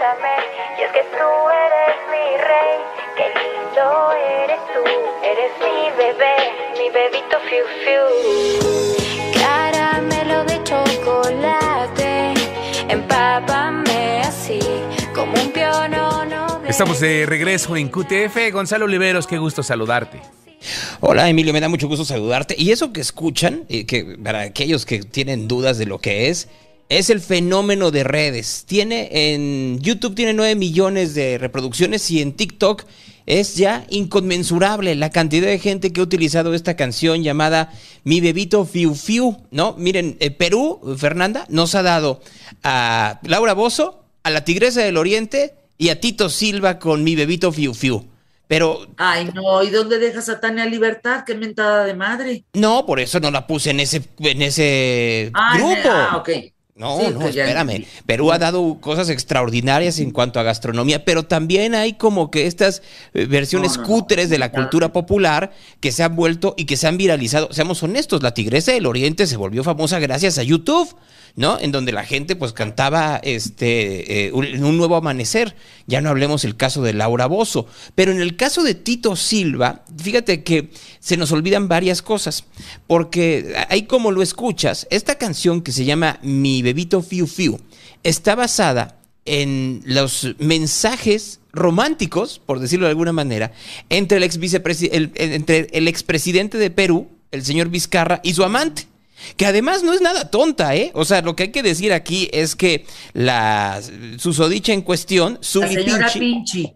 bésame. Y es que tú eres mi rey, qué lindo eres tú. Eres mi bebé, mi bebito fiu fiu. Caramelo de chocolate, empápame así, como un pionono. Estamos de regreso en QTF. Gonzalo Oliveros, qué gusto saludarte. Hola Emilio, me da mucho gusto saludarte. Y eso que escuchan, y que para aquellos que tienen dudas de lo que es, es el fenómeno de redes. Tiene en YouTube tiene 9 millones de reproducciones y en TikTok es ya inconmensurable la cantidad de gente que ha utilizado esta canción llamada Mi bebito Fiu Fiu, ¿no? Miren, eh, Perú, Fernanda, nos ha dado a Laura Bozo, a la Tigresa del Oriente y a Tito Silva con Mi bebito Fiu Fiu. Pero Ay, no, ¿y dónde dejas a Tania Libertad? Qué mentada de madre. no, por eso no la puse en ese, en ese Ay, grupo. Ah, ok. No, Sí, no, ya espérame. Perú ha dado cosas extraordinarias en cuanto a gastronomía, pero también hay como que estas eh, versiones No, no, no. cúteres de la cultura popular que se han vuelto y que se han viralizado. Seamos honestos, la Tigresa del Oriente se volvió famosa gracias a YouTube. ¿No? En donde la gente pues cantaba este eh, un, nuevo amanecer. Ya no hablemos el caso de Laura Bozo. Pero en el caso de Tito Silva, fíjate que se nos olvidan varias cosas. Porque ahí como lo escuchas, esta canción que se llama Mi bebito Fiu Fiu está basada en los mensajes románticos, por decirlo de alguna manera, entre el, ex entre el expresidente de Perú, el señor Vizcarra, y su amante. Que además no es nada tonta, ¿eh? O sea, lo que hay que decir aquí es que la susodicha en cuestión, La Zuli señora Pinchi, Pinchi.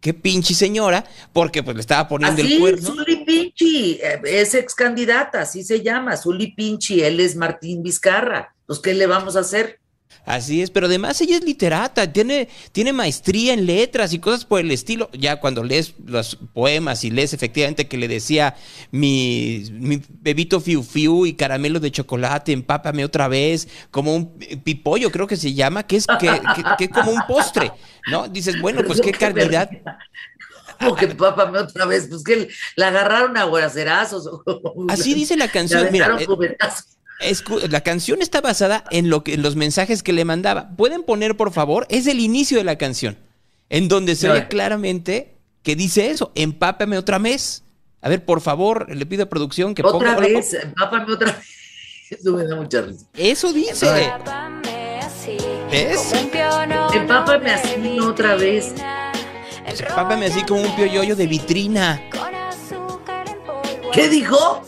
qué pinche señora, porque pues le estaba poniendo el cuerno. Zuli Pinchi, eh, es ex candidata, así se llama, Zuli Pinchi, él es Martín Vizcarra. Pues, ¿qué le vamos a hacer? Así es, pero además ella es literata, tiene, tiene maestría en letras y cosas por el estilo. Ya cuando lees los poemas y lees efectivamente que le decía mi, mi bebito fiu fiu y caramelo de chocolate, empápame otra vez, como un pipollo creo que se llama, que es que, que- que es como un postre, ¿no? Dices, bueno, pues qué calidad. Como que pápame otra vez, pues que la agarraron a guaracerazos. Así dice la canción, mira. Escu- la canción está basada en, lo que, en los mensajes que le mandaba. ¿Pueden poner, por favor? Es el inicio de la canción, en donde se oye claramente que dice eso, empápame otra vez. A ver, por favor, le pido a producción que Otra ponga... vez, pápame otra vez. Eso me da mucha risa. Eso dice. Empápame así, ¿Ves? Empápame así otra vez. Empápame así como un pioyoyo de vitrina. Con azúcar en polvo. ¿Qué dijo?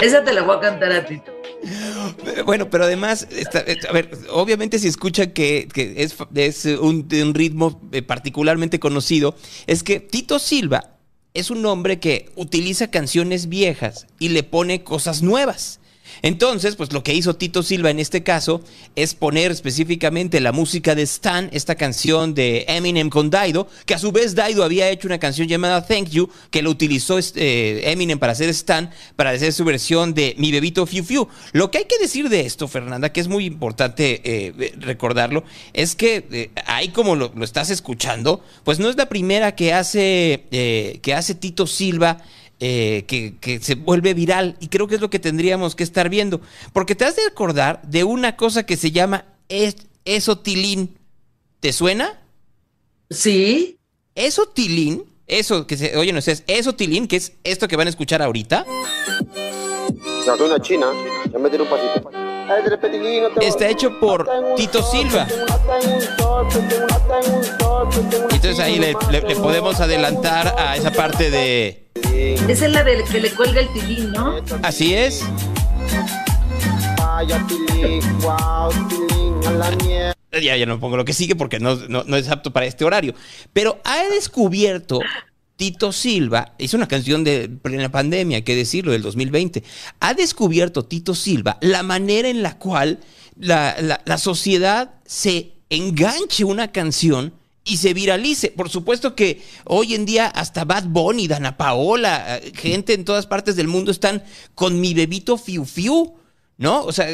Esa te la voy a cantar a ti. Eh, Bueno, pero además, eh, a ver, obviamente si escucha que, es, un, un ritmo eh, particularmente conocido, es que Tito Silva es un hombre que utiliza canciones viejas y le pone cosas nuevas. Entonces, pues lo que hizo Tito Silva en este caso es poner específicamente la música de Stan, esta canción de Eminem con Daido, que a su vez Daido había hecho una canción llamada Thank You, que lo utilizó este, Eminem para hacer Stan, para hacer su versión de Mi Bebito Fiu Fiu. Lo que hay que decir de esto, Fernanda, que es muy importante eh, recordarlo, es que eh, ahí como lo, lo estás escuchando, pues no es la primera que hace, eh, que hace Tito Silva eh, que, que se vuelve viral y creo que es lo que tendríamos que estar viendo. Porque te has de acordar de una cosa que se llama es, esotilín. ¿Te suena? Sí, Esotilín, eso que se oye, no sé, es esotilín, que es esto que van a escuchar ahorita. No, una china. Ya me un pasito. Está hecho por Tito Silva. Entonces ahí le, le- le podemos adelantar a esa parte de... esa es la del que le cuelga el tilín, ¿no? Así es. Vaya, tilín, wow, tilín, a la mierda. Ya, ya no pongo lo que sigue porque no, no- no es apto para este horario. Pero ha descubierto Tito Silva, hizo una canción de plena pandemia, hay que decirlo, del 2020. Ha descubierto Tito Silva la manera en la cual la, la- la sociedad se enganche una canción y se viralice. Por supuesto que hoy en día hasta Bad Bunny, Dana Paola, eh, gente en todas partes del mundo están con mi bebito Fiu Fiu. ¿no? O sea,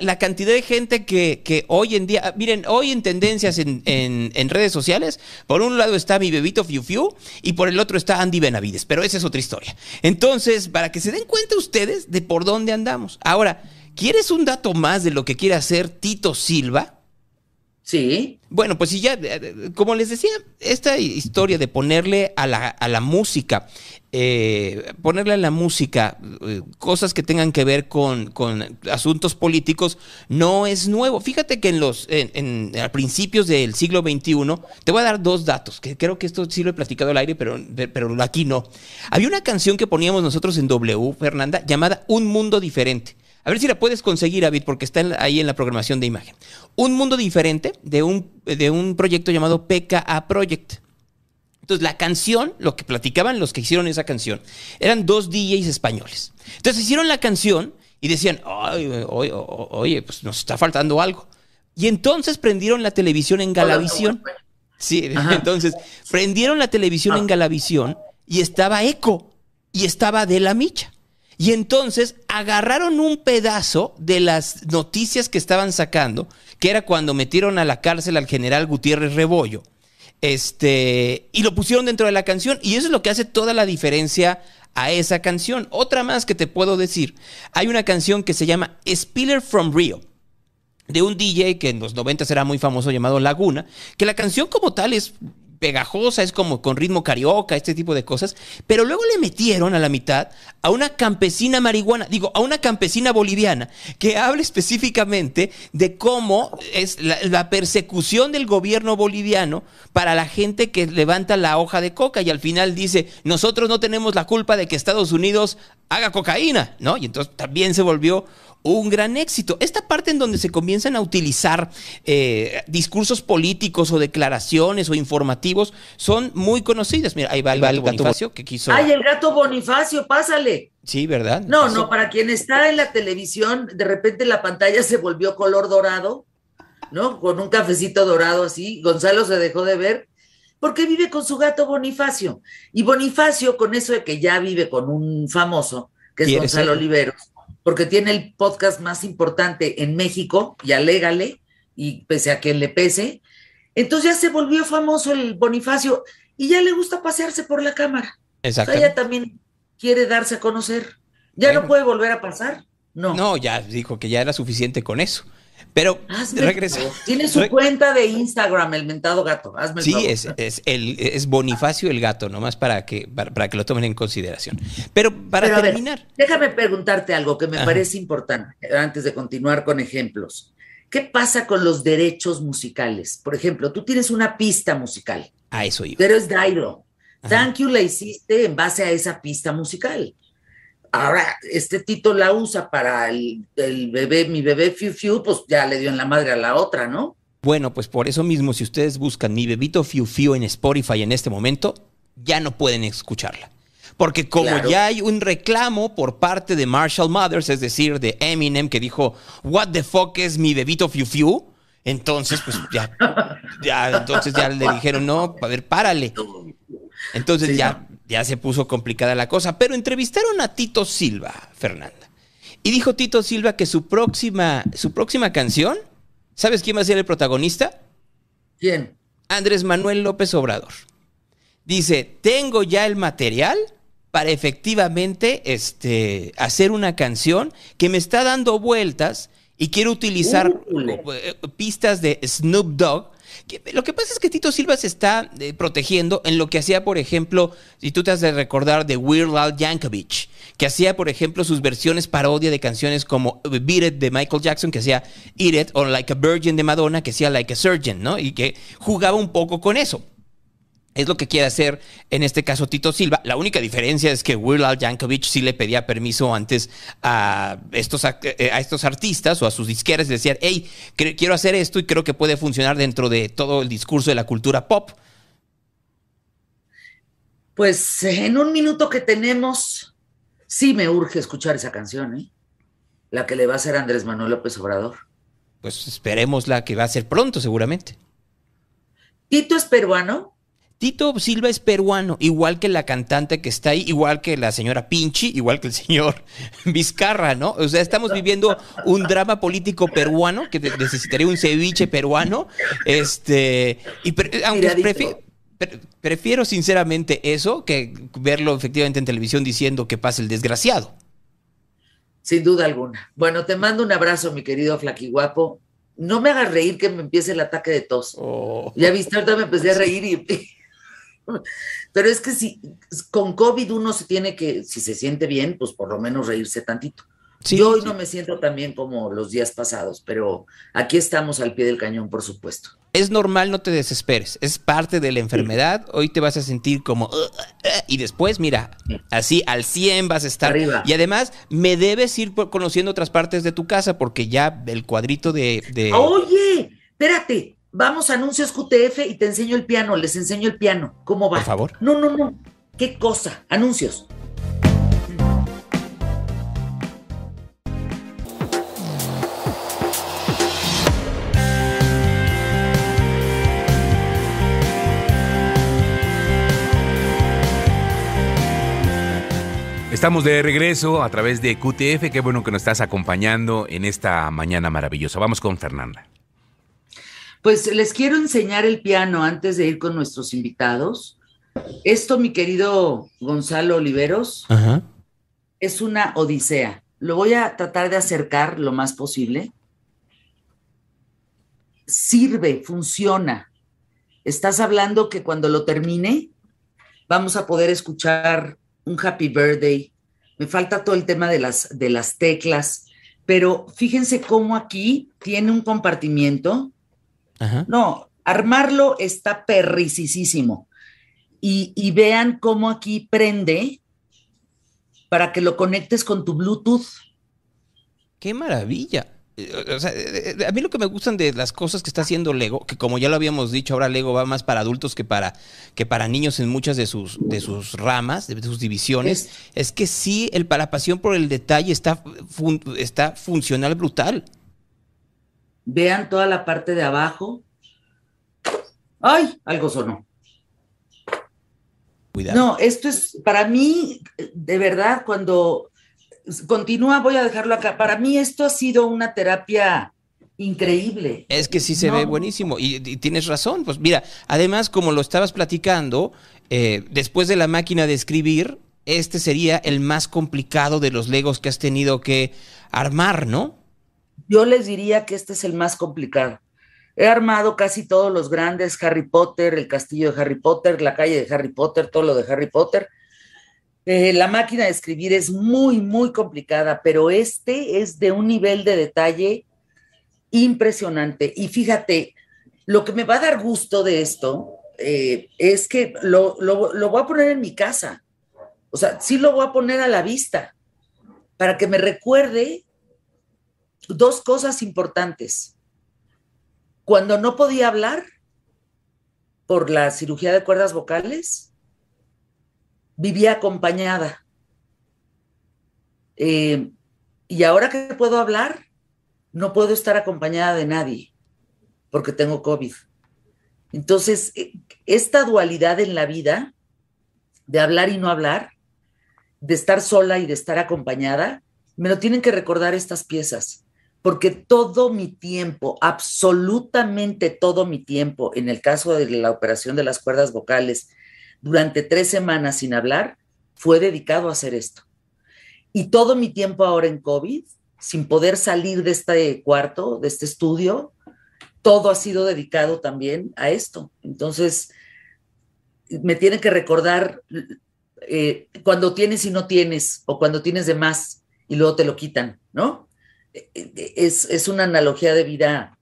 la, cantidad de gente que, que, hoy en día, miren, hoy en tendencias en, en, en, redes sociales, por un lado está mi bebito Fiu Fiu y por el otro está Andy Benavides, pero esa es otra historia. Entonces, para que se den cuenta ustedes de por dónde andamos. Ahora, ¿quieres un dato más de lo que quiere hacer Tito Silva? Sí. Bueno, pues si ya, como les decía, esta historia de ponerle a la, a la música, eh, ponerle a la música eh, cosas que tengan que ver con, con, asuntos políticos no es nuevo. Fíjate que en los, en, en, a principios del siglo XXI, te voy a dar dos datos, que creo que esto sí lo he platicado al aire, pero, pero aquí no. Había una canción que poníamos nosotros en W, Fernanda, llamada Un Mundo Diferente. A ver si la puedes conseguir, David, porque está ahí en la programación de imagen. Un mundo diferente de un, de un proyecto llamado PKA Project. Entonces, la canción, lo que platicaban los que hicieron esa canción, eran dos DJs españoles. Entonces, hicieron la canción y decían, oye, oye, oye pues nos está faltando algo. Y entonces prendieron la televisión en Galavisión. Sí, Ajá. entonces prendieron la televisión en Galavisión y estaba Eco y estaba De la Micha. Y entonces agarraron un pedazo de las noticias que estaban sacando, que era cuando metieron a la cárcel al general Gutiérrez Rebollo, este, y lo pusieron dentro de la canción. Y eso es lo que hace toda la diferencia a esa canción. Otra más que te puedo decir, hay una canción que se llama Spiller from Rio de un DJ que en los 90 era muy famoso llamado Laguna, que la canción como tal es pegajosa, es como con ritmo carioca, este tipo de cosas, pero luego le metieron a la mitad a una campesina marihuana, digo, a una campesina boliviana, que habla específicamente de cómo es la, persecución del gobierno boliviano para la gente que levanta la hoja de coca y al final dice, nosotros no tenemos la culpa de que Estados Unidos haga cocaína, ¿no? Y entonces también se volvió un gran éxito. Esta parte en donde se comienzan a utilizar eh, discursos políticos o declaraciones o informativos son muy conocidas. Mira, ahí va el, gato, Bonifacio que quiso. ¡Ay, el gato Bonifacio! Pásale. Sí, ¿verdad? No, Pasó. no, para quien está en la televisión, de repente la pantalla se volvió color dorado, ¿no? Con un cafecito dorado así. Gonzalo se dejó de ver porque vive con su gato Bonifacio. Y Bonifacio, con eso de que ya vive con un famoso, que es Gonzalo ser? Oliveros, porque tiene el podcast más importante en México, y alégale, y pese a que le pese. Entonces ya se volvió famoso el Bonifacio y ya le gusta pasearse por la cámara. Exacto. O sea, ella también quiere darse a conocer. ¿Ya bueno. no puede volver a pasar? No. No, ya dijo que ya era suficiente con eso. Pero Hazme regresa. Tiene su Re cuenta de Instagram, el mentado gato. Hazme sí, es, es, el, es, Bonifacio el gato, nomás para que, para, para, que lo tomen en consideración. Pero para Pero terminar. Ver, déjame preguntarte algo que me Ajá. parece importante antes de continuar con ejemplos. ¿Qué pasa con los derechos musicales? Por ejemplo, tú tienes una pista musical. A eso iba. Pero es Dairo. Thank you la hiciste en base a esa pista musical. Ahora, este Tito la usa para el, el, bebé, mi bebé Fiu Fiu, pues ya le dio en la madre a la otra, ¿no? Bueno, pues por eso mismo, si ustedes buscan mi bebito Fiu Fiu en Spotify en este momento, ya no pueden escucharla. Porque como claro. ya hay un reclamo por parte de Marshall Mothers, es decir, de Eminem, que dijo, what the fuck es mi bebito Fiu Fiu, entonces, pues ya, ya, entonces ya le dijeron, no, a ver, párale. Entonces sí, ya, ya se puso complicada la cosa. Pero entrevistaron a Tito Silva, Fernanda. Y dijo Tito Silva que su próxima, su próxima canción, ¿sabes quién va a ser el protagonista? ¿Quién? Andrés Manuel López Obrador. Dice, tengo ya el material para efectivamente este, hacer una canción que me está dando vueltas y quiero utilizar uh, pistas de Snoop Dogg lo que pasa es que Tito Silva se está eh, protegiendo en lo que hacía, por ejemplo, si tú te has de recordar de Weird Al Yankovic, que hacía, por ejemplo, sus versiones parodia de canciones como Beat It de Michael Jackson, que hacía Eat It, o Like a Virgin de Madonna, que hacía Like a Surgeon, ¿no? Y que jugaba un poco con eso. Es lo que quiere hacer en este caso Tito Silva. La única diferencia es que Weird Al Yankovic sí le pedía permiso antes a estos, a estos artistas o a sus disqueras y decían, hey, quiero hacer esto y creo que puede funcionar dentro de todo el discurso de la cultura pop. Pues en un minuto que tenemos, sí me urge escuchar esa canción, ¿eh? La que le va a hacer Andrés Manuel López Obrador. Pues esperemos la que va a ser pronto, seguramente. ¿Tito es peruano? Tito Silva es peruano, igual que la cantante que está ahí, igual que la señora Pinchi, igual que el señor Vizcarra, ¿no? O sea, estamos viviendo un drama político peruano que necesitaría un ceviche peruano. Este, y aunque prefiero, prefiero sinceramente eso que verlo efectivamente en televisión diciendo que pasa el desgraciado. Sin duda alguna. Bueno, te mando un abrazo, mi querido Flaquiguapo. No me hagas reír que me empiece el ataque de tos. Oh. Ya viste, ahorita me empecé a reír y Pero es que si con COVID uno se tiene que, si se siente bien, pues por lo menos reírse tantito. Yo hoy no me siento tan bien como los días pasados, pero aquí estamos al pie del cañón, por supuesto. Es normal, no te desesperes, es parte de la enfermedad. Hoy te vas a sentir como... Uh, uh, uh", y después, mira, así al 100 vas a estar. Arriba. Y además, me debes ir conociendo otras partes de tu casa porque ya el cuadrito de... de... Oye, espérate, vamos a anuncios QTF y te enseño el piano, les enseño el piano. ¿Cómo va? Por favor. No, no, no. ¿Qué cosa? Anuncios. Estamos de regreso a través de QTF. Qué bueno que nos estás acompañando en esta mañana maravillosa. Vamos con Fernanda. Pues les quiero enseñar el piano antes de ir con nuestros invitados. Esto, mi querido Gonzalo Oliveros, es una odisea. Lo voy a tratar de acercar lo más posible. Sirve, funciona. Estás hablando que cuando lo termine vamos a poder escuchar un happy birthday. Me falta todo el tema de las, de las teclas, pero fíjense cómo aquí tiene un compartimiento no, armarlo está perricisísimo. Y, y vean cómo aquí prende para que lo conectes con tu Bluetooth. ¡Qué maravilla! Eh, o sea, eh, eh, a mí lo que me gustan de las cosas que está haciendo Lego, que como ya lo habíamos dicho, ahora Lego va más para adultos que para, que para niños en muchas de sus, de sus ramas, de sus divisiones, es, que sí, el, la pasión por el detalle está, está funcional brutal. Vean toda la parte de abajo. ¡Ay! Algo sonó. Cuidado. No, esto es, para mí, de verdad, cuando continúa, voy a dejarlo acá. Para mí esto ha sido una terapia increíble. Es que sí se ve buenísimo y, tienes razón. Pues mira, además, como lo estabas platicando, eh, después de la máquina de escribir, este sería el más complicado de los legos que has tenido que armar, ¿no? Yo les diría que este es el más complicado. He armado casi todos los grandes, Harry Potter, el castillo de Harry Potter, la calle de Harry Potter, todo lo de Harry Potter. Eh, la máquina de escribir es muy, muy complicada, pero este es de un nivel de detalle impresionante. Y fíjate, lo que me va a dar gusto de esto eh, es que lo, lo voy a poner en mi casa. O sea, sí lo voy a poner a la vista para que me recuerde dos cosas importantes. Cuando no podía hablar por la cirugía de cuerdas vocales, vivía acompañada. Eh, y ahora que puedo hablar, no puedo estar acompañada de nadie porque tengo COVID. Entonces, eh, esta dualidad en la vida, de hablar y no hablar, de estar sola y de estar acompañada, me lo tienen que recordar estas piezas porque todo mi tiempo, absolutamente todo mi tiempo, en el caso de la operación de las cuerdas vocales, durante tres semanas sin hablar, fue dedicado a hacer esto. Y todo mi tiempo ahora en COVID, sin poder salir de este cuarto, de este estudio, todo ha sido dedicado también a esto. Entonces, me tiene que recordar eh, cuando tienes y no tienes, o cuando tienes de más y luego te lo quitan, ¿no? Es, una analogía de vida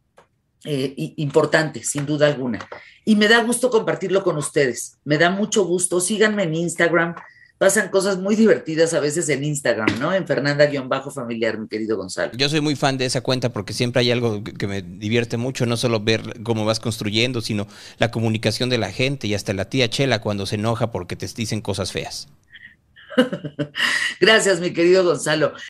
eh, importante, sin duda alguna. Y me da gusto compartirlo con ustedes. Me da mucho gusto. Síganme en Instagram. Pasan cosas muy divertidas a veces en Instagram, ¿no? En Fernanda-familiar, mi querido Gonzalo. Yo soy muy fan de esa cuenta porque siempre hay algo que me divierte mucho, no solo ver cómo vas construyendo, sino la comunicación de la gente y hasta la tía Chela cuando se enoja porque te dicen cosas feas. Gracias, mi querido Gonzalo.